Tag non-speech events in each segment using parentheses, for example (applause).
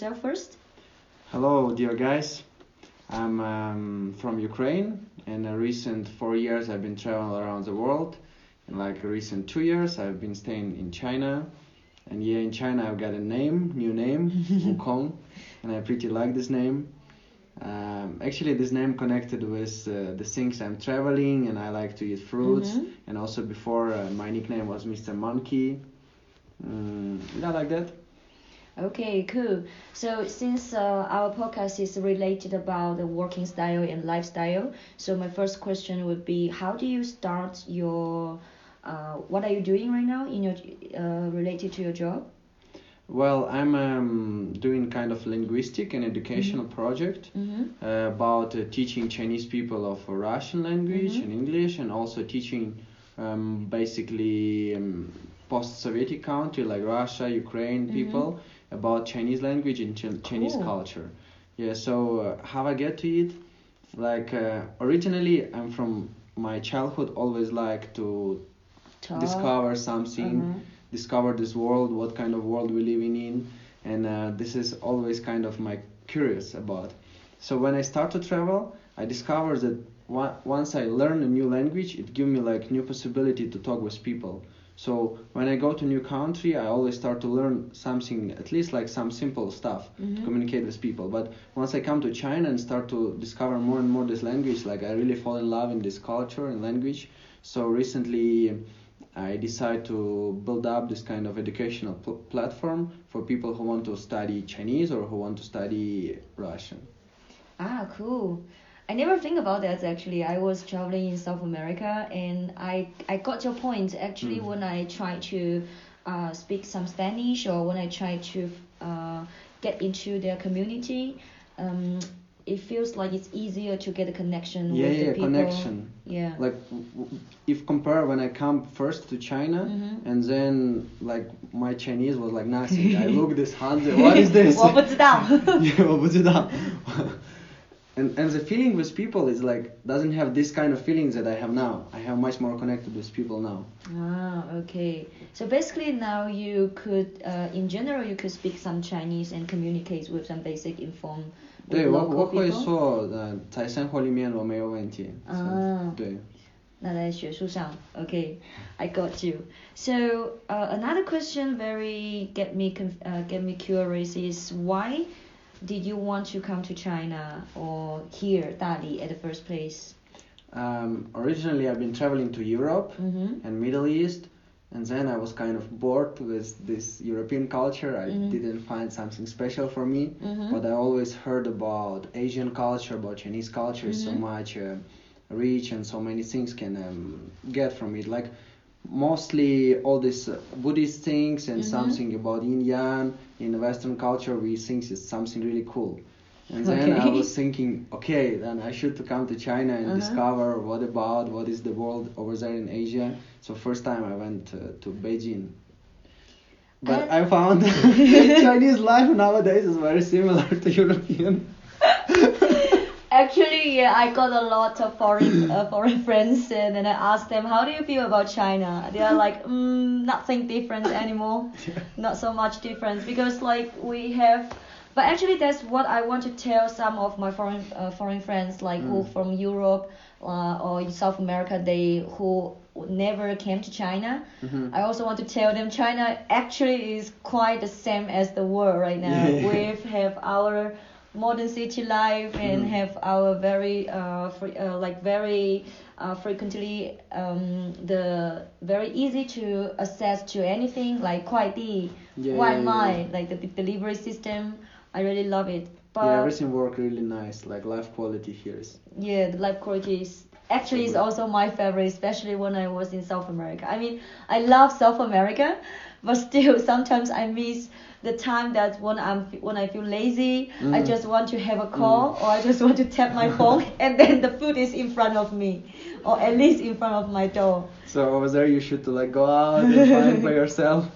yourself first? Hello, dear guys. I'm um, from Ukraine. In the recent four years, I've been traveling around the world. In like recent two years, I've been staying in China. And yeah, in China, I've got a name, new name, (laughs) Wukong, and I pretty like this name. Um, actually, this name connected with uh, the things I'm traveling, and I like to eat fruits. Mhm. And also before, uh, my nickname was Mr. Monkey. Mm, yeah, like that. Okay, cool. So since uh, our podcast is related about the working style and lifestyle, so my first question would be, how do you start your, uh, what are you doing right now in your uh, related to your job? Well, I'm um, doing kind of linguistic and educational project Mm-hmm. uh, about uh, teaching Chinese people of Russian language Mhm. and English, and also teaching um, basically um, post-Soviet country like Russia, Ukraine Mhm. people about Chinese language and Ch- Chinese Cool. culture. Yeah. So uh, how I get to it? Like uh, originally, I'm from my childhood. Always like to Talk. discover something Uh-huh. discover this world, what kind of world we living in, and uh, this is always kind of my curious about. So when I start to travel, I discover that once I learn a new language, it gives me like new possibility to talk with people. So when I go to new country, I always start to learn something, at least like some simple stuff to Mhm. communicate with people. But once I come to China and start to discover more and more this language, like I really fall in love in this culture and language. So recently, I decided to build up this kind of educational pl- platform for people who want to study Chinese or who want to study Russian. Ah, cool. I never think about that actually. I was traveling in South America and I I got your point actually Mm. when I try to uh, speak some Spanish or when I try to uh, get into their community. Um, it feels like it's easier to get a connection Yeah, with yeah, the people. connection. Yeah. Like, w- w- if compare when I come first to China, Mhm. and then like my Chinese was like nothing. I (laughs) look this hundred. What is this? 我不知道。 yeah, (laughs) 我不知道. (laughs) and and the feeling with people is like doesn't have this kind of feelings that I have now. I have much more connected with people now. Ah, okay. So basically now you could, uh, in general, you could speak some Chinese and communicate with some basic inform with 对我 local 我会 people. 说，呃，在生活里面我没有问题。啊对。那在学术上，okay, I got you. So uh, another question very get me conf- uh, get me curious is why did you want to come to China or here, Dali, at the first place? Um, originally, I've been traveling to Europe Mm-hmm. and Middle East, and then I was kind of bored with this European culture. I Mhm. didn't find something special for me, Mhm. but I always heard about Asian culture, about Chinese culture, so Mhm. much uh, rich and so many things can um, get from it. Like mostly all these uh, Buddhist things and Mhm. something about Yin Yang in Western culture, we think it's something really cool. And then I (laughs) was thinking, okay, then I should to come to China and Uh-huh. discover what about what is the world over there in Asia. So first time I went uh, to Beijing. But And- I found (laughs) (laughs) Chinese life nowadays is very similar to European. Actually, yeah, I got a lot of foreign uh, foreign (laughs) friends, and then I asked them, "How do you feel about China?" They are like, mm, "Nothing different anymore, (laughs) not so much difference because like we have." But actually, that's what I want to tell some of my foreign uh, foreign friends, like who Mm. from Europe uh, or in South America, they who never came to China. Mhm. I also want to tell them China actually is quite the same as the world right now. (laughs) Yeah. We have our modern city life and Mhm. have our very uh, free, uh like very uh, frequently um the very easy to access to anything like 快递, Yeah, yeah. like the de- delivery system. I really love it. But yeah, everything work really nice. Like life quality here is. yeah, the life quality is actually is also my favorite, especially when I was in South America. I mean, I love South America, but (laughs) still sometimes I miss the time that when I'm when I feel lazy, I Mm. just want to have a call or I just want to tap my phone (laughs) and then the food is in front of me, or at least in front of my door. So over there you should to like go out and find by (laughs) yourself.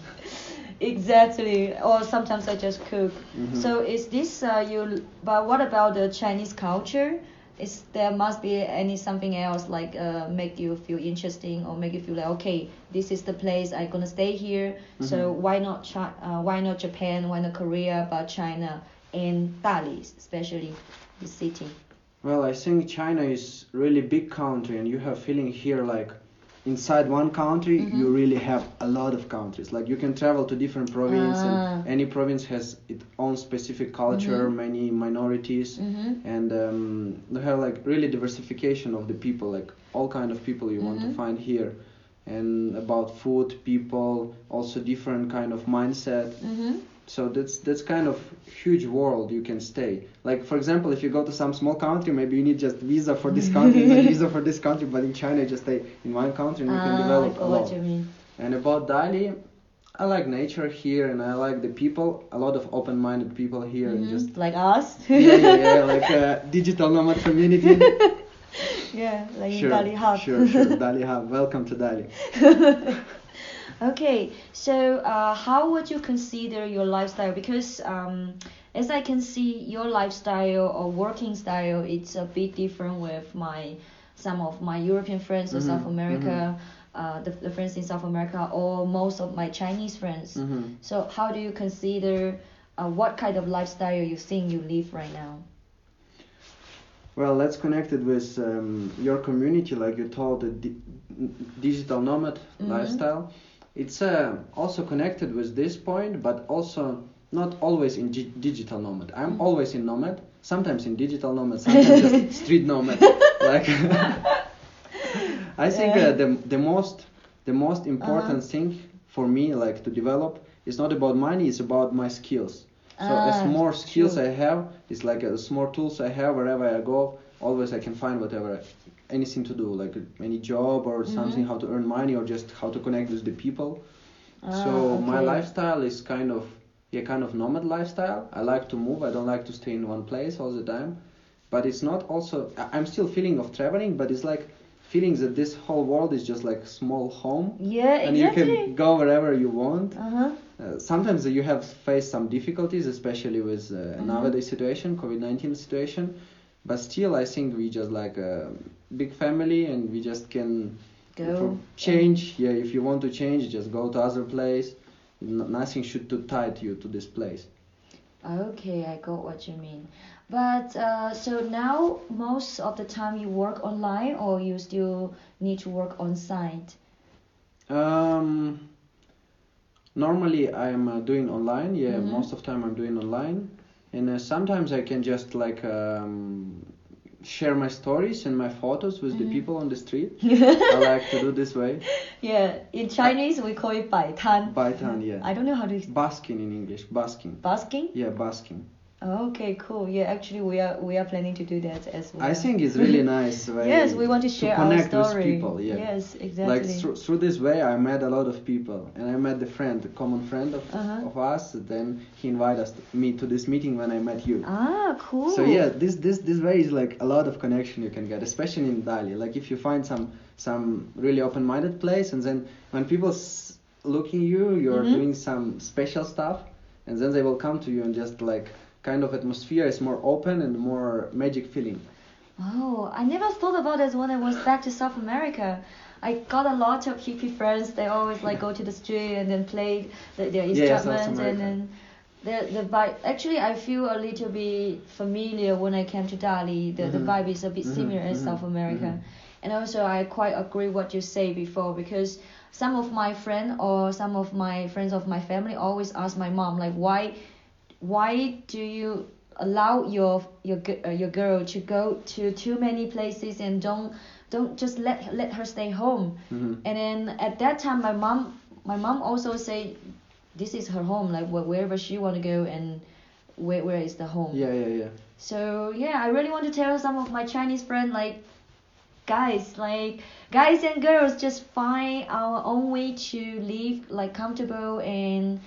Exactly. Or sometimes I just cook. Mhm. So is this uh, you? But what about the Chinese culture? Is there must be any something else like uh, make you feel interesting or make you feel like okay this is the place I'm gonna stay here so Mhm. why not Chi- uh, why not Japan why not Korea but China and Dali especially the city Well, I think China is really big country, and you have feeling here like inside one country Mhm. you really have a lot of countries. Like you can travel to different province, Ah. and any province has its own specific culture, Mhm. many minorities, mm-hmm. and um, they have like really diversification of the people, like all kind of people you want to Mhm. find here. And about food, people, also different kind of mindset Mm-hmm. So that's that's kind of huge world you can stay. Like for example if you go to some small country maybe you need just visa for this country and (laughs) visa for this country but in china you just stay in one country and you can ah, develop a lot. and about dali i like nature here and i like the people a lot of open-minded people here and Mhm. just like us? (laughs) Yeah yeah yeah like a digital nomad community. (laughs) Yeah like in sure Dali Hub. sure sure. Dali hub. Welcome to dali Okay, so uh, how would you consider your lifestyle? Because um, as I can see, your lifestyle or working style, it's a bit different with my some of my European friends in Mhm, South America, uh, the, the friends in South America, or most of my Chinese friends. hmm So how do you consider uh, what kind of lifestyle you think you live right now? Well, let's connect it with um, your community, like you told, the di- digital nomad Mhm. lifestyle. It's uh, also connected with this point, but also not always in gi- digital nomad. I'm Mhm. always in nomad, sometimes in digital nomad, sometimes just (laughs) street nomad. (laughs) Like, (laughs) I think Yeah. uh, the the most the most important Uh-huh. thing for me, like to develop, is not about money. It's about my skills. So as Ah, more skills true. I have, it's like as more tools I have wherever I go. Always I can find whatever, anything to do, like any job or something, Mhm. how to earn money or just how to connect with the people. Ah, so my lifestyle is kind of yeah, kind of nomad lifestyle. I like to move. I don't like to stay in one place all the time. But it's not also. I'm still feeling of traveling, but it's like feeling that this whole world is just like small home, Yeah, and you can go wherever you want. Uh huh. Uh, sometimes you have faced some difficulties, especially with uh, Mhm. nowadays situation, COVID-19 situation. But still, I think we just like a big family, and we just can Go change. Yeah, if you want to change, just go to other place. Nothing should to tie you to this place. Okay, I got what you mean. But uh, so now most of the time you work online or you still need to work on site? Um, normally I'm uh, doing online. Yeah, Mhm. most of time I'm doing online, and uh, sometimes I can just like um, share my stories and my photos with Mhm. the people on the street. (laughs) I like to do this way. yeah, in Chinese we call it 摆摊. Baitan, yeah. I don't know how to Basking in English, basking. basking. Yeah, basking. Okay, cool. Yeah, actually we are we are planning to do that as well. I think it's really (laughs) nice Yes, we want to share our connect with story. people, yeah. Yes, exactly. Like through, through this way, I met a lot of people, and I met the friend, a common friend of, Uh-huh. of us. Then he invited us me to this meeting when I met you. ah, cool. So yeah, this this this way is like a lot of connection you can get, especially in Dali. Like if you find some some really open-minded place, and then when people s- looking you, you're Mhm. doing some special stuff, and then they will come to you and just like kind of atmosphere is more open and more magic feeling. Oh, I never thought about it when I was back to South America. I got a lot of hippie friends. They always like go to the street and then play the, their Yeah, instruments and America. then the the vibe. Actually, I feel a little bit familiar when I came to Dali. The the Mhm. vibe is a bit Mhm, similar as mhm, South America. mhm. And also, I quite agree what you say before because some of my friend or some of my friends of my family always ask my mom like why why do you allow your your uh, your girl to go to too many places and don't don't just let let her stay home Mhm. and then at that time my mom my mom also say this is her home like wh- wherever she want to go and where where is the home Yeah, yeah, yeah. so yeah, I really want to tell some of my Chinese friends like, guys, like guys and girls, just find our own way to live like comfortable and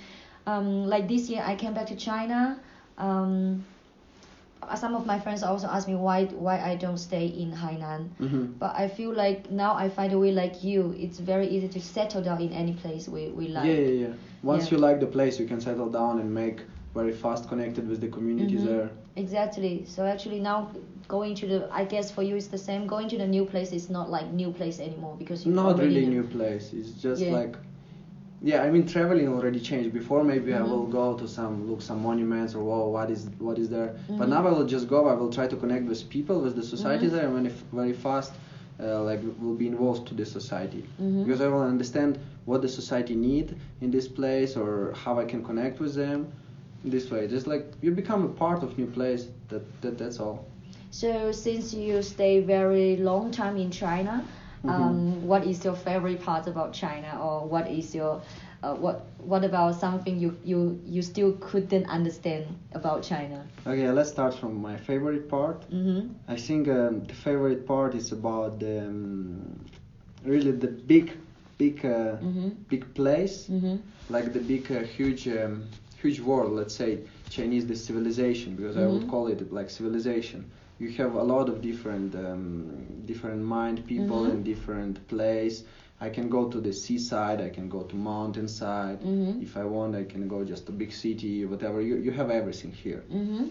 um, like this year I came back to China. Um, uh, some of my friends also ask me why why I don't stay in Hainan. hmm But I feel like now I find a way like you. It's very easy to settle down in any place we, we like. Yeah, yeah, yeah. Once Yeah. you like the place, you can settle down and make very fast connected with the communities Mhm. there. Exactly. So actually now going to the, I guess for you it's the same. Going to the new place is not like new place anymore because you Not really new place. It's just Yeah. like, yeah. I mean, traveling already changed. Before maybe I Mhm. will go to some look some monuments or whoa, what is what is there. But Mhm. now I will just go. I will try to connect with people, with the society Mhm. there, and very, very fast, uh, like will be involved to the society Mhm. because I will understand what the society need in this place or how I can connect with them. This way, just like you become a part of new place. That, that that's all. So since you stay very long time in China, Um, what is your favorite part about China, or what is your uh, what what about something you, you you still couldn't understand about China? Okay, let's start from my favorite part. Mm-hmm. I think um, the favorite part is about the, um, really the big, big, uh, Mm-hmm. big place, Mm-hmm. like the big, uh, huge, um, huge world. Let's say Chinese the civilization, because I would Mhm. call it like civilization. You have a lot of different, um, different mind people Mhm. in different place. I can go to the seaside. I can go to mountainside. Mhm. If I want, I can go just to big city, whatever. You you have everything here Mm-hmm.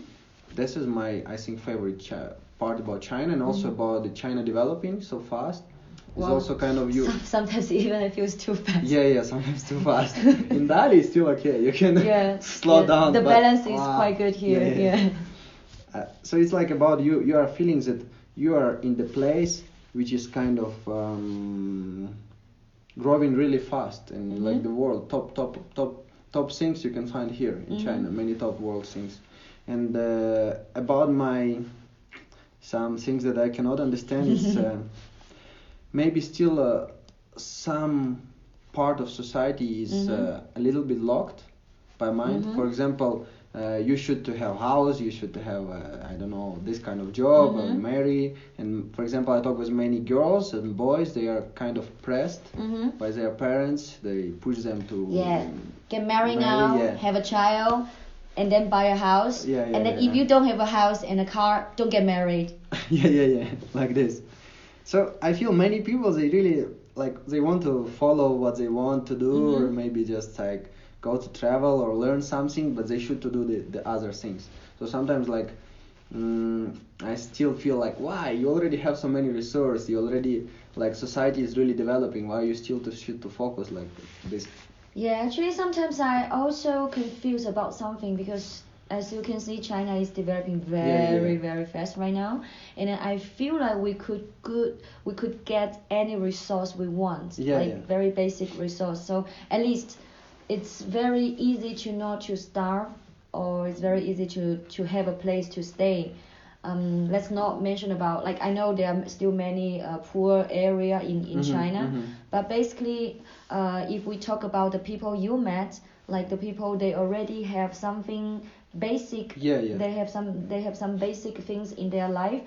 this is my I think favorite chi- part about China and also Mhm. about the China developing so fast. It's Wow. also kind of you. Sometimes (laughs) even it feels too fast. Yeah, yeah, sometimes too fast. In Dali, it's still okay. You can (laughs) Yeah. (laughs) slow yeah. down. The but- balance is Wow. quite good here. Yeah, Yeah. yeah. Uh, so it's like about you. You are feeling that you are in the place which is kind of um, growing really fast and like Mhm. the world top top top top things you can find here in Mhm. China. Many top world things. And uh, about my some things that I cannot understand is (laughs) uh, maybe still uh, some part of society is Mhm. uh, a little bit locked by mind. Mhm. For example, uh, you should to have house, you should to have uh, I don't know this kind of job, uh, Mhm. marry. And for example, I talk with many girls and boys. They are kind of pressed Mm-hmm. by their parents. They push them to Yeah. Get married Marry, now, yeah. have a child, and then buy a house. Yeah, yeah, and then yeah. if you don't have a house and a car, don't get married. (laughs) yeah, yeah, yeah, like this. So I feel many people they really like they want to follow what they want to do, or Mhm. maybe just like go to travel or learn something, but they should to do the, the other things. So sometimes like mm, I still feel like why you already have so many resources, you already like society is really developing. Why you still to should to focus like this? Yeah, actually, sometimes I also confused about something because as you can see, China is developing very, Yeah, yeah. very fast right now, and I feel like we could good we could get any resource we want, Yeah, like yeah. very basic resource. So at least it's very easy to not to starve, or it's very easy to to have a place to stay. Um, let's not mention about like I know there are still many uh, poor area in in Mhm, China, mhm. but basically, uh, if we talk about the people you met, like the people they already have something basic. Yeah, yeah. They have some they have some basic things in their life,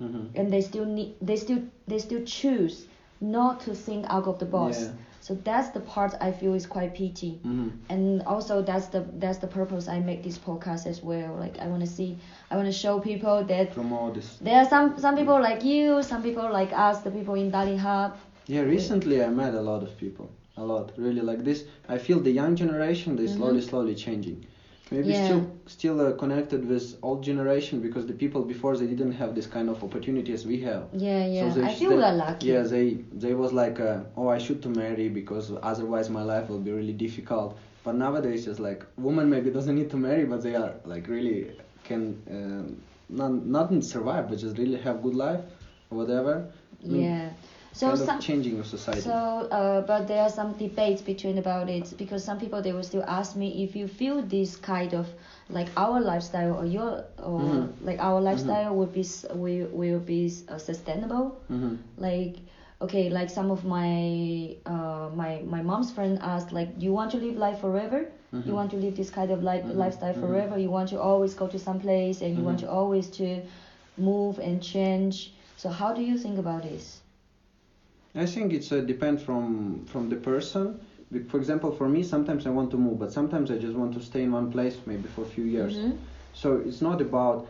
Mhm. and they still need they still they still choose not to think out of the box. Yeah. So that's the part I feel is quite pity. Mhm. And also that's the that's the purpose I make this podcast as well. Like I want to see I want to show people that Promote this. there are some some people like you, some people like us, the people in Dali Hub. Yeah, recently I met a lot of people. A lot, really like this. I feel the young generation they slowly, Mhm. slowly changing. Maybe Yeah. still, still uh, connected with old generation because the people before they didn't have this kind of opportunity as we have. Yeah, yeah. they, I feel they, lucky. Yeah, they they was like, uh, oh, I should to marry because otherwise my life will be really difficult. But nowadays it's like woman maybe doesn't need to marry, but they are like really can um, not not survive, but just really have good life or whatever. I mean, Yeah. So kind of some changing of society. so uh, but there are some debates between about it because some people they will still ask me if you feel this kind of like our lifestyle or your or Mhm. like our lifestyle would be will will be uh, sustainable. hmm Like okay, like some of my uh my my mom's friend asked like do you want to live life forever? Mhm. You want to live this kind of life Mhm, lifestyle forever? You want to always go to some place and you want to always to move and change. So how do you think about this? I think it's uh, depend from from the person. For example, for me, sometimes I want to move, but sometimes I just want to stay in one place maybe for a few years. Mhm. So it's not about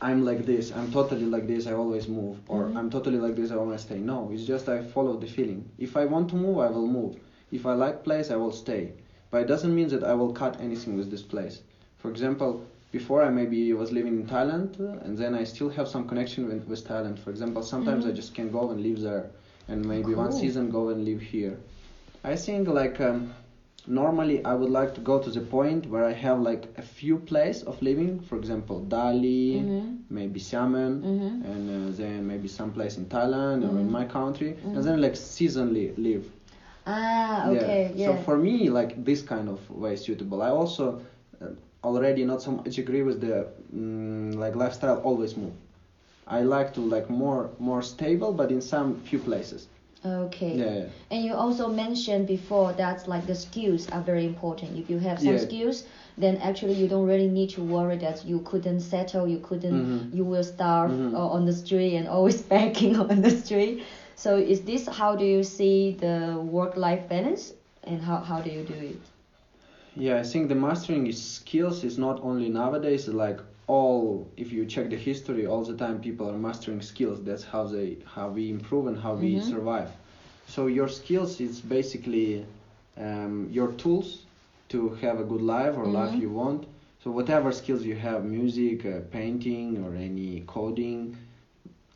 I'm like this, I'm totally like this, I always move, or Mhm. I'm totally like this, I always stay. No, it's just I follow the feeling. If I want to move, I will move. If I like place, I will stay. But it doesn't mean that I will cut anything with this place. For example, before I maybe was living in Thailand, and then I still have some connection with, with Thailand. For example, sometimes I Mhm. just can go and live there, and maybe one season go and live here. I think like um, normally I would like to go to the point where I have like a few place of living. For example, Dali, Mhm. maybe Xiamen, Mhm. and uh, then maybe some place in Thailand or in Mhm. my country, and then like seasonally live. Ah, okay, yeah. So for me, like this kind of way is suitable. I also uh, already not so much agree with the mm, like lifestyle always move. I like to like more more stable, but in some few places. Okay. Yeah. yeah. And you also mentioned before that like the skills are very important. If you have some Yeah. skills, then actually you don't really need to worry that you couldn't settle, you couldn't, Mhm. you will starve Mhm. uh, on the street and always (laughs) begging on the street. So is this how do you see the work-life balance, and how how do you do it? Yeah, I think the mastering is skills is not only nowadays like all if you check the history all the time people are mastering skills that's how they how we improve and how we Mhm. survive so your skills is basically um, your tools to have a good life or life Mhm. you want so whatever skills you have music uh, painting or any coding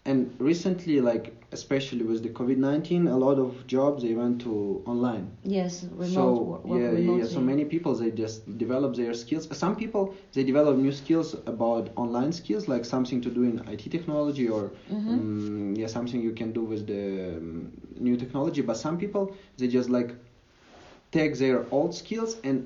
and recently like especially with the covid-19 a lot of jobs they went to online Yes, remote so work, work yeah, yeah, remotely. yeah. So many people they just develop their skills. Some people they develop new skills about online skills, like something to do in IT technology or Mhm. um, yeah, something you can do with the um, new technology. But some people they just like take their old skills and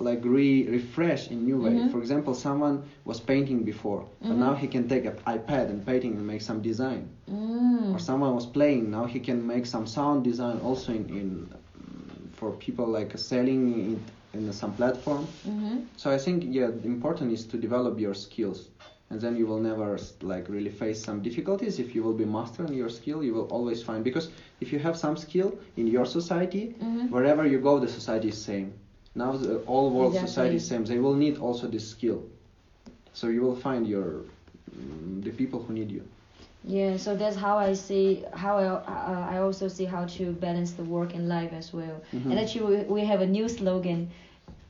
like re refresh in new way. Mhm. For example, someone was painting before, but Mhm. now he can take an iPad and painting and make some design Mm. or someone was playing now he can make some sound design also in, in for people like selling in, in some platform Mhm. so i think yeah the important is to develop your skills and then you will never like really face some difficulties if you will be mastering your skill you will always find because if you have some skill in your society Mhm. wherever you go the society is same now the all world Exactly. society is same they will need also this skill so you will find your mm, the people who need you Yeah, so that's how I see how I uh, I also see how to balance the work and life as well. Mhm. And actually, we, we have a new slogan.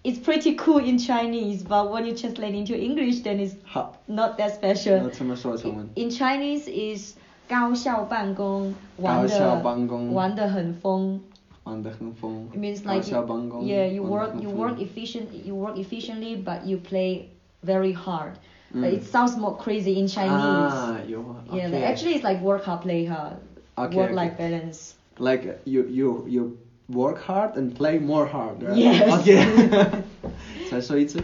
It's pretty cool in Chinese, but when you translate into English, then it's 好 not that special. 那怎么说中文 In Chinese is 高效办公，玩高效的办公玩的很疯。 玩得很疯 It means 高 like 效办公 yeah, you 玩得 work 很 you 疯 work efficient you work efficiently, but you play very hard. Mm. Like, it sounds more crazy in Chinese. Ah, you, Yeah, okay. like, actually it's like work hard, play hard. Okay, work okay. life balance. like uh, you you you work hard and play more hard, right? Yes. Okay. (laughs) (laughs) 再说一次，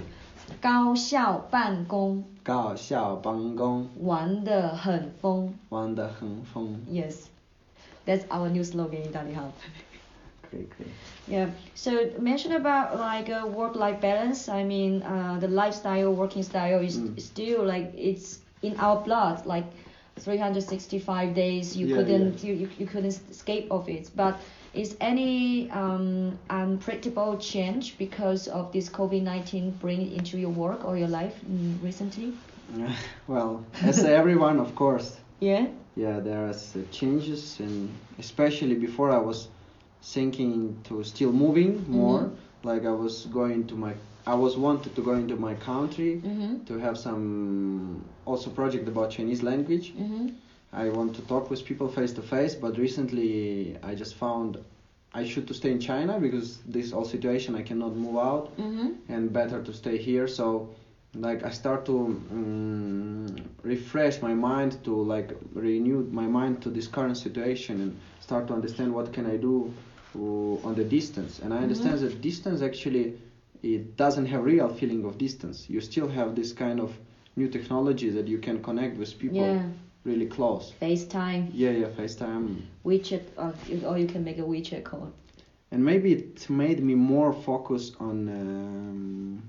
高效办公，高效办公，玩得很疯。玩得很疯。 Yes, that's our new slogan in Dali Hub. (laughs) Yeah. So mention about like a work-life balance. I mean, uh, the lifestyle, working style is mm. still like it's in our blood. Like 365 days, you yeah, couldn't yeah. You, you couldn't escape of it. But is any um, unpredictable change because of this COVID-19 bring into your work or your life mm, recently? (laughs) well, as everyone, of course. Yeah. Yeah, there are changes, and especially before I was thinking to still moving more. Mhm. Like I was going to my, I was wanted to go into my country Mhm. to have some also project about Chinese language. Mhm. I want to talk with people face to face, but recently I just found I should to stay in China because this whole situation I cannot move out Mhm. and better to stay here. So like I start to um, refresh my mind to like renew my mind to this current situation and start to understand what can I do on the distance. And I understand that distance actually it doesn't have real feeling of distance. You still have this kind of new technology that you can connect with people Yeah. really close. FaceTime, Yeah, yeah, FaceTime. WeChat, or, or you can make a WeChat call. And maybe it made me more focus on um,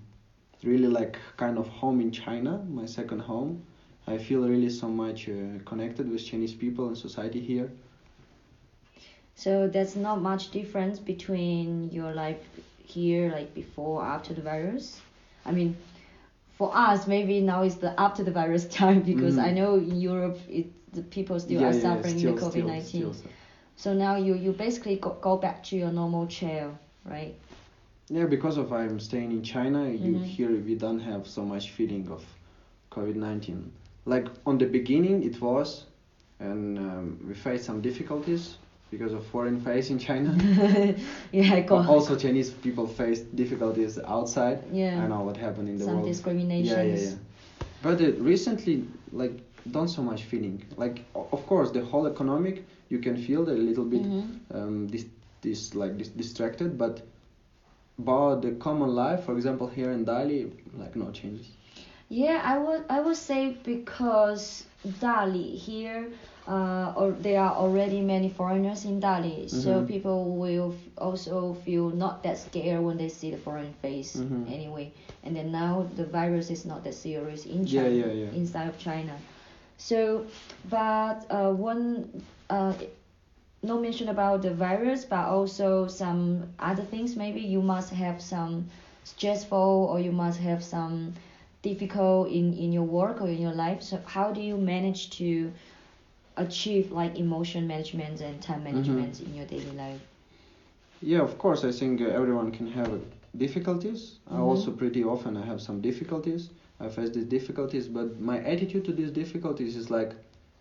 really like kind of home in China, my second home. I feel really so much uh, connected with Chinese people and society here. So there's not much difference between your life here, like before, after the virus. I mean, for us, maybe now is the after the virus (laughs) time because Mhm. I know in Europe, it the people still are suffering still, the COVID nineteen. So now you you basically go, go back to your normal chair, right? Yeah, because of I'm staying in China, you Mhm. here we don't have so much feeling of COVID-19. Like on the beginning it was, and um, we faced some difficulties because of foreign face in China. (laughs) yeah, I But got also Chinese people face difficulties outside. Yeah. I know what happened in the some world. discriminations. Yeah, yeah, yeah. But uh, recently, like, don't so much feeling. Like, of course, the whole economic, you can feel a little bit Mhm. um, this, this like distracted. But about the common life, for example, here in Dali, like no changes. Yeah, I would I would say because Dali here, uh, or there are already many foreigners in Dali, so Mhm. people will f- also feel not that scared when they see the foreign face Mhm. anyway. And then now the virus is not that serious in Yeah, China, yeah, yeah. inside of China. So, but uh, one uh, no mention about the virus, but also some other things. Maybe you must have some stressful or you must have some difficult in, in your work or in your life. So how do you manage to achieve like emotion management and time management in your daily life? Yeah, of course. I think uh, everyone can have difficulties. I Mhm. also pretty often I have some difficulties. I face these difficulties, but my attitude to these difficulties is like,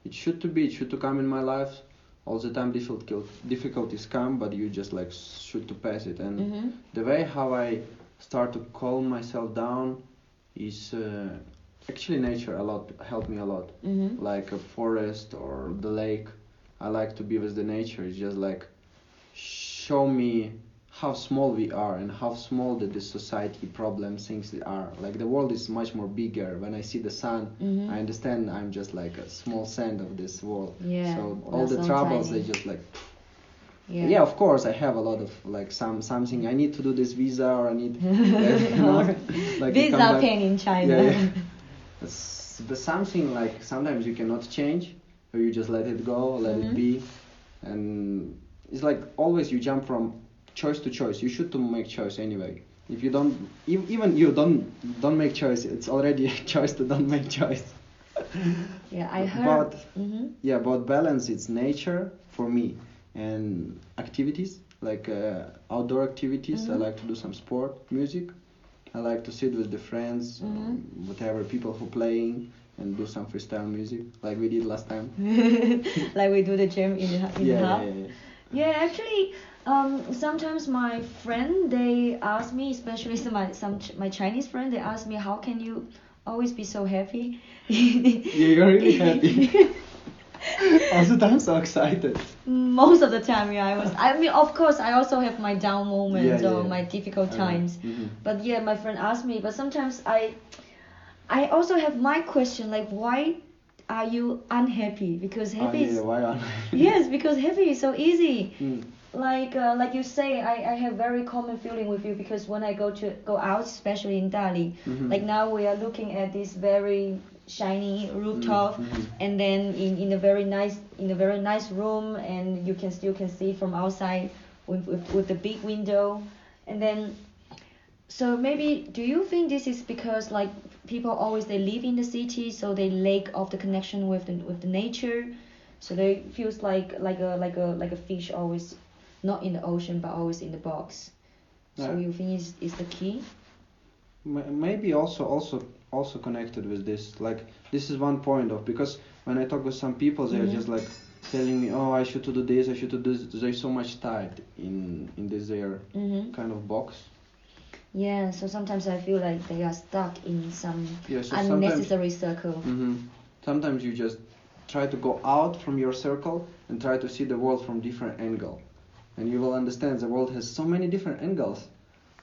it should to be, it should to come in my life. All the time difficult difficulties come, but you just like should to pass it. And Mm-hmm. the way how I start to calm myself down is uh, actually nature a lot helped me a lot Mm-hmm. like a forest or the lake. I like to be with the nature. It's just like show me how small we are and how small the, the society problems things are. Like the world is much more bigger. When I see the sun, Mhm. I understand I'm just like a small sand of this world. Yeah, So all the troubles tiny. they just like Yeah. yeah. of course I have a lot of like some something I need to do this visa or I need (laughs) (laughs) know, like Visa pain in China. yeah, yeah. (laughs) The something like sometimes you cannot change, or you just let it go, let Mhm. it be, and it's like always you jump from choice to choice. You should to make choice anyway. If you don't, even you don't don't make choice, it's already a (laughs) choice to don't make choice. (laughs) Yeah, I heard. But mm-hmm. yeah, about balance, it's nature for me, and activities like uh, outdoor activities. I Mhm. like to do some sport, music. I like to sit with the friends, Mhm. um, whatever people who playing, and do some freestyle music like we did last time. (laughs) like we do the gym in the, in yeah, the yeah, hub. yeah, yeah. Yeah, actually, um, sometimes my friend they ask me, especially some my some ch- my Chinese friend, they ask me how can you always be so happy? (laughs) Yeah, you're really happy. (laughs) All the time, so excited. Most of the time, yeah, I was. I mean, of course, I also have my down moments Yeah, or yeah. my difficult times. Mhm. But yeah, my friend asked me. But sometimes I, I also have my question like, why are you unhappy? Because Oh, happy yeah, is why not? (laughs) yes, because happy is so easy. Mm. like uh, like you say I, I have very common feeling with you because when I go to go out especially in Dali Mhm. like now we are looking at this very shiny rooftop Mhm. and then in, in a very nice in a very nice room and you can still can see from outside with, with, with the big window and then so maybe do you think this is because like people always they live in the city so they lack of the connection with the with the nature so they feels like like a like a like a fish always not in the ocean but always in the box so Yeah. you think is is the key maybe also also also connected with this. Like this is one point of because when i talk with some people they're Mhm. just like telling me oh i should to do this i should to do this. They're so much tied in in this their mm-hmm. kind of box. Yeah so sometimes i feel like they are stuck in some yeah so sometimes unnecessary circle. Hmm sometimes you just try to go out from your circle and try to see the world from different angle. And you will understand the world has so many different angles.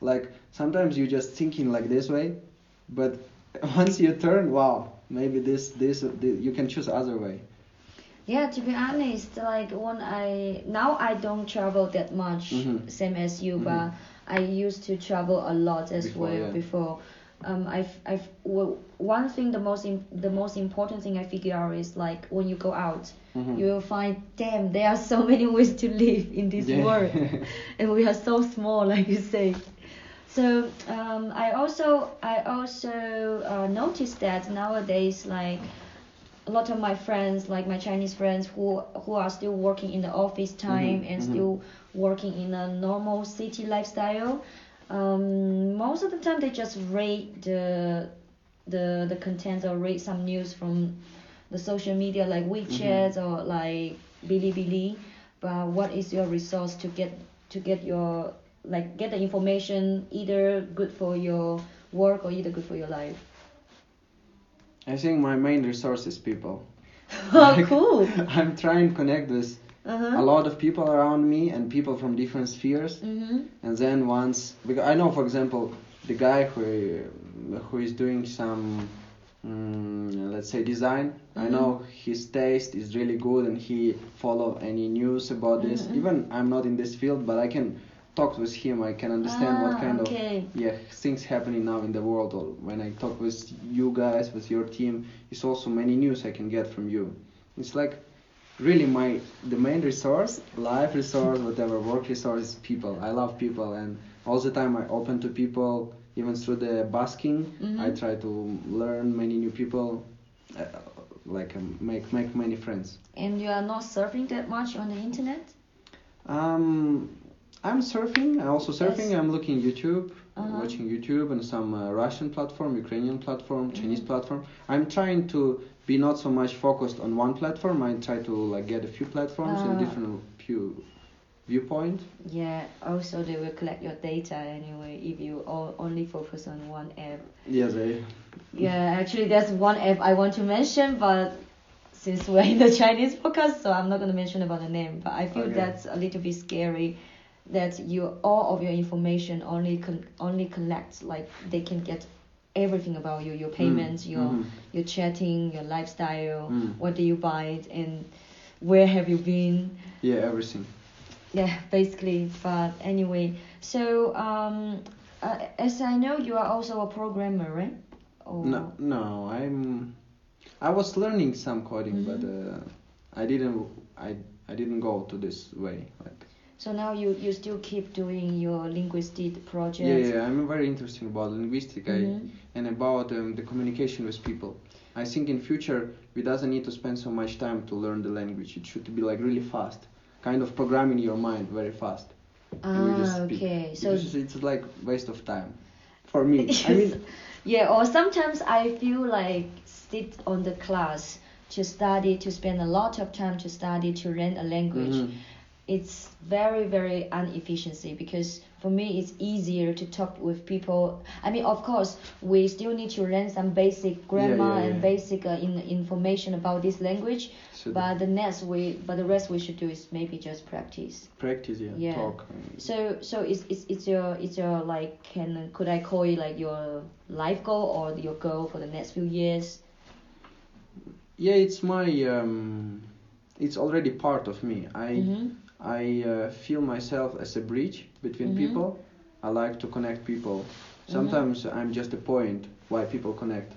Like sometimes you just thinking like this way but (laughs) once you turn wow maybe this this, this you can choose other way Yeah, to be honest, like when I now I don't travel that much, Mhm. same as you, Mhm. but I used to travel a lot as Before, well yeah. before. Um, I've I've well, one thing the most im- the most important thing I figure out is like when you go out, Mhm. you will find damn there are so many ways to live in this Yeah. world, (laughs) and we are so small, like you say. So um, I also I also uh, noticed that nowadays like a lot of my friends, like my Chinese friends, who who are still working in the office time Mhm, and mhm. still working in a normal city lifestyle, Um, most of the time they just read the the the content or read some news from the social media like WeChat or like Bilibili. But what is your resource to get to get your like get the information either good for your work or either good for your life? I think my main resource is people. (laughs) oh, cool. (laughs) I'm trying to connect with Uh-huh. a lot of people around me and people from different spheres. Mm-hmm. And then once, because I know, for example, the guy who who is doing some, mm, let's say, design. I Mhm. know his taste is really good, and he follow any news about this. Mhm. Even I'm not in this field, but I can talk with him. I can understand what Ah, kind okay. of yeah things happening now in the world. Or when I talk with you guys, with your team, it's also many news I can get from you. It's like really my the main resource life resource whatever work resource is people i love people and all the time i open to people even through the basking i Mhm. try to learn many new people uh, like um, make make many friends And you are not surfing that much on the internet? um i'm surfing i'm also surfing Yes. i'm looking youtube Uh-huh. watching youtube and some uh, russian platform ukrainian platform chinese Mhm. platform i'm trying to be not so much focused on one platform i try to like get a few platforms Ah. and different few viewpoint Yeah, also they will collect your data anyway if you all only focus on one app. yes I, Yeah, actually there's one app I want to mention, but since we're in the (laughs) Chinese podcast, so I'm not gonna mention about the name. But I feel Okay. that's a little bit scary, that you all of your information only con- only collect like they can get everything about you, your payments, your mhm. your chatting, your lifestyle, Mm. what do you buy, and where have you been. yeah everything Yeah, basically. But anyway, so um, uh, as I know, you are also a programmer, right? Or no no i'm i was learning some coding Mhm. but uh, i didn't i i didn't go to this way like So now you you still keep doing your linguistic project. yeah yeah i'm very interested about linguistic I, Mhm. and about um, the communication with people i think in future we doesn't need to spend so much time to learn the language it should be like really fast kind of programming your mind very fast and we just Ah, okay. So Because it's like waste of time for me (laughs) i mean (laughs) yeah, or sometimes I feel like sit on the class to study, to spend a lot of time to study, to learn a language. mhm. It's very very inefficiency because for me it's easier to talk with people. I mean, of course, we still need to learn some basic grammar yeah, and yeah. basic uh, in, information about this language. so But the next we, but the rest we should do is maybe just practice. practice yeah, Yeah. talk So so it's it's it's your it's your like can could I call it like your life goal or your goal for the next few years? yeah it's my um it's already part of me i Mhm. I uh, feel myself as a bridge between Mhm. people. I like to connect people. Sometimes i'm just a point why people connect.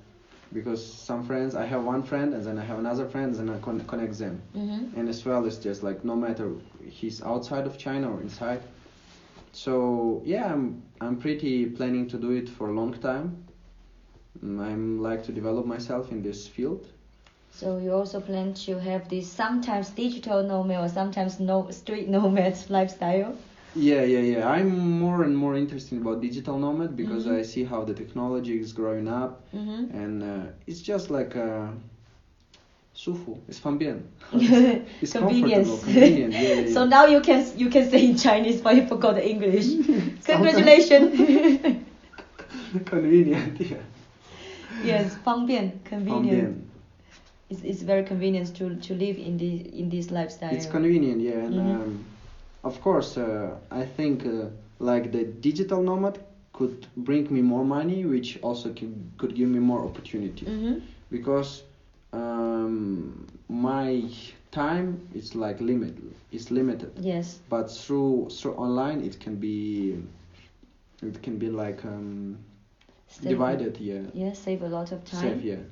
Because some friends i have one friend and then i have another friend and i con- connect them. Mhm. and as well it's just like no matter he's outside of china or inside. So yeah i'm i'm pretty planning to do it for a long time. Mm, i'm like to develop myself in this field So you also plan to have this sometimes digital nomad or sometimes no street nomad (laughs) lifestyle? Yeah, yeah, yeah. I'm more and more interested about digital nomad because Mhm. I see how the technology is growing up, Mhm. and uh, it's just like uh, 舒服, it's 方便. (laughs) It's Convenience. comfortable, convenient. (laughs) Yeah, yeah, yeah. So now you can you can say in Chinese, but you forgot the English. Congratulations. convenient, yeah. yes, 方便 convenient. 方便. it's, it's very convenient to to live in the in this lifestyle. It's convenient, yeah, and Mhm. um, of course, uh, I think uh, like the digital nomad could bring me more money, which also can, could give me more opportunity. Mhm. because um, my time is like limit is limited Yes. but through through online it can be it can be like um, Save- divided yeah Yeah, save a lot of time. save yeah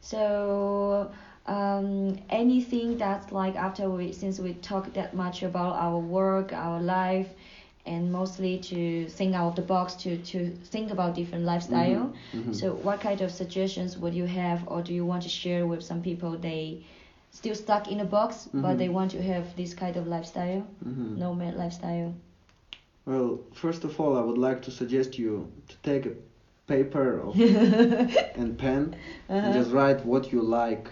So, um, anything that's like after we, since we talk that much about our work, our life, and mostly to think out of the box to, to think about different lifestyle. Mhm, mhm. So, what kind of suggestions would you have, or do you want to share with some people they still stuck in a box, but Mhm. they want to have this kind of lifestyle, Mhm. nomad lifestyle? Well, first of all, I would like to suggest you to take a paper of, (laughs) and pen and Uh-huh. just write what you like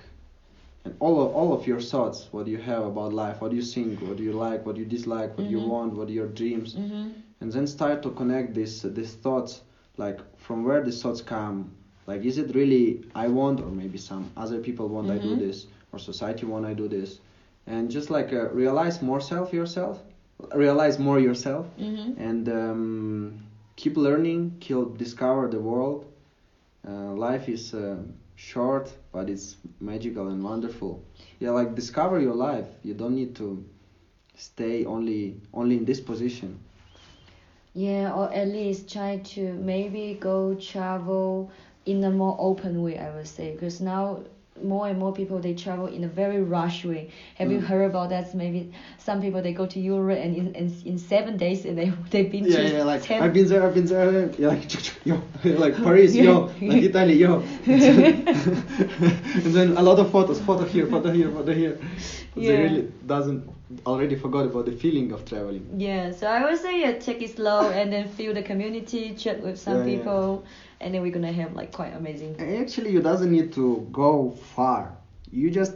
and all of, all of your thoughts, what you have about life, what you think, what you like, what you dislike, what you Mhm. want, what are your dreams, Mhm. and then start to connect these these thoughts, like from where these thoughts come. Like, is it really I want, or maybe some other people want I do Mhm. this, or society want I do this, and just like uh, realize more self yourself, realize more yourself, Mhm. and um, keep learning, keep discover the world. Uh, life is uh, short, but it's magical and wonderful. Yeah, like discover your life. You don't need to stay only only in this position. Yeah, or at least try to maybe go travel in a more open way, I would say, because now more and more people they travel in a very rush way. Have you Mm. heard about that? Maybe some people they go to Europe and in in, in seven days and they (laughs) they've been Yeah, to yeah, like ten. I've been there, I've been there. (laughs) Yeah, like (laughs) yo, like Paris, yo, like Italy, yo. and then a lot of photos, photo here, photo here, photo here. Yeah. They really doesn't already forgot about the feeling of traveling. Yeah, so I would say yeah, take it slow and then feel the community, chat with some people, and then we're gonna have like quite amazing. Actually, you doesn't need to go far. You just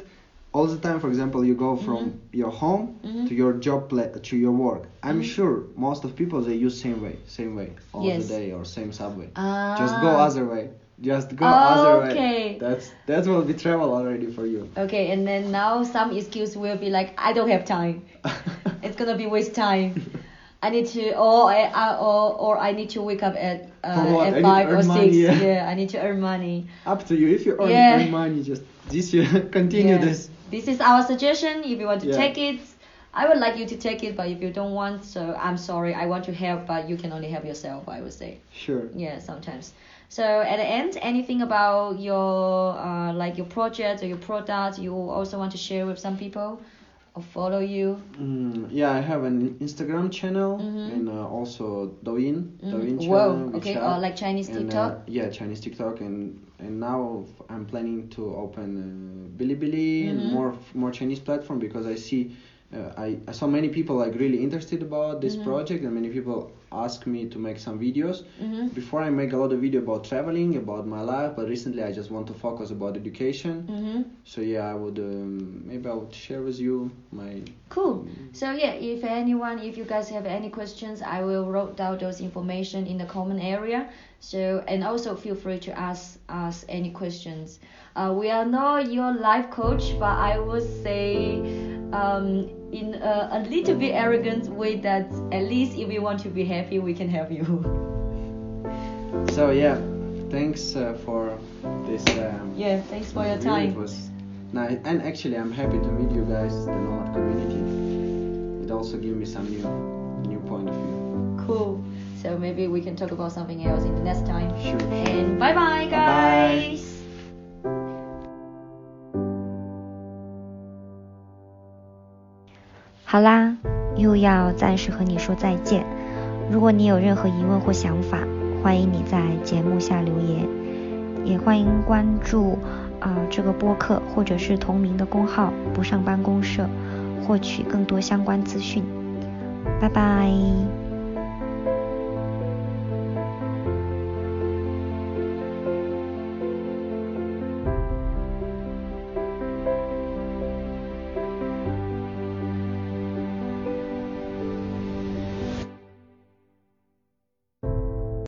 all the time, for example, you go from Mhm. your home Mhm. to your job pla- to your work. I'm Mhm. sure most of people they use same way, same way all Yes. the day or same subway. Ah. Just go other way. Just go other way. Okay. That's that will be travel already for you. Okay, and then now some excuse will be like, I don't have time. (laughs) it's gonna be waste time. (laughs) I need to, or I, I or, or I need to wake up at uh, what? At five or six. money, yeah. yeah, (laughs) I need to earn money. Up to you. If you earn, Yeah. earn money, just this year (laughs) continue Yeah. this. This is our suggestion. If you want to take it, I would like you to take it. But if you don't want, so I'm sorry. I want to help, but you can only help yourself. I would say. Sure. Yeah, sometimes. So at the end, anything about your uh, like your project or your product you also want to share with some people, or follow you. Mm, yeah, I have an Instagram channel Mhm. and uh, also Douyin. Mhm. Douyin channel. Whoa. Okay. WeChat. Or like Chinese and, TikTok. Uh, yeah, Chinese TikTok, and and now I'm planning to open uh, Bilibili and Mhm. more more Chinese platform because I see. Uh, I, I saw many people like really interested about this Mhm. project and many people ask me to make some videos Mhm. before I make a lot of video about traveling about my life but recently I just want to focus about education Mhm. so yeah I would um, maybe I would share with you my Cool. So yeah, if anyone, if you guys have any questions, I will write down those information in the comment area. So and also feel free to ask us any questions. Uh, we are not your life coach, but I would say um, in a, a little bit arrogant way that at least if you want to be happy, we can help you. (laughs) so yeah thanks uh, for this um, yeah, thanks for your time. It was nice, and actually, I'm happy to meet you guys, the Nomad community. It also gave me some new, new point of view. Cool. So maybe we can talk about something else in the next time. Sure. And bye bye, Bye-bye. 好啦，又要暂时和你说再见。如果你有任何疑问或想法，欢迎你在节目下留言，也欢迎关注啊、这个播客或者是同名的公号“不上班公社”，获取更多相关资讯。拜拜。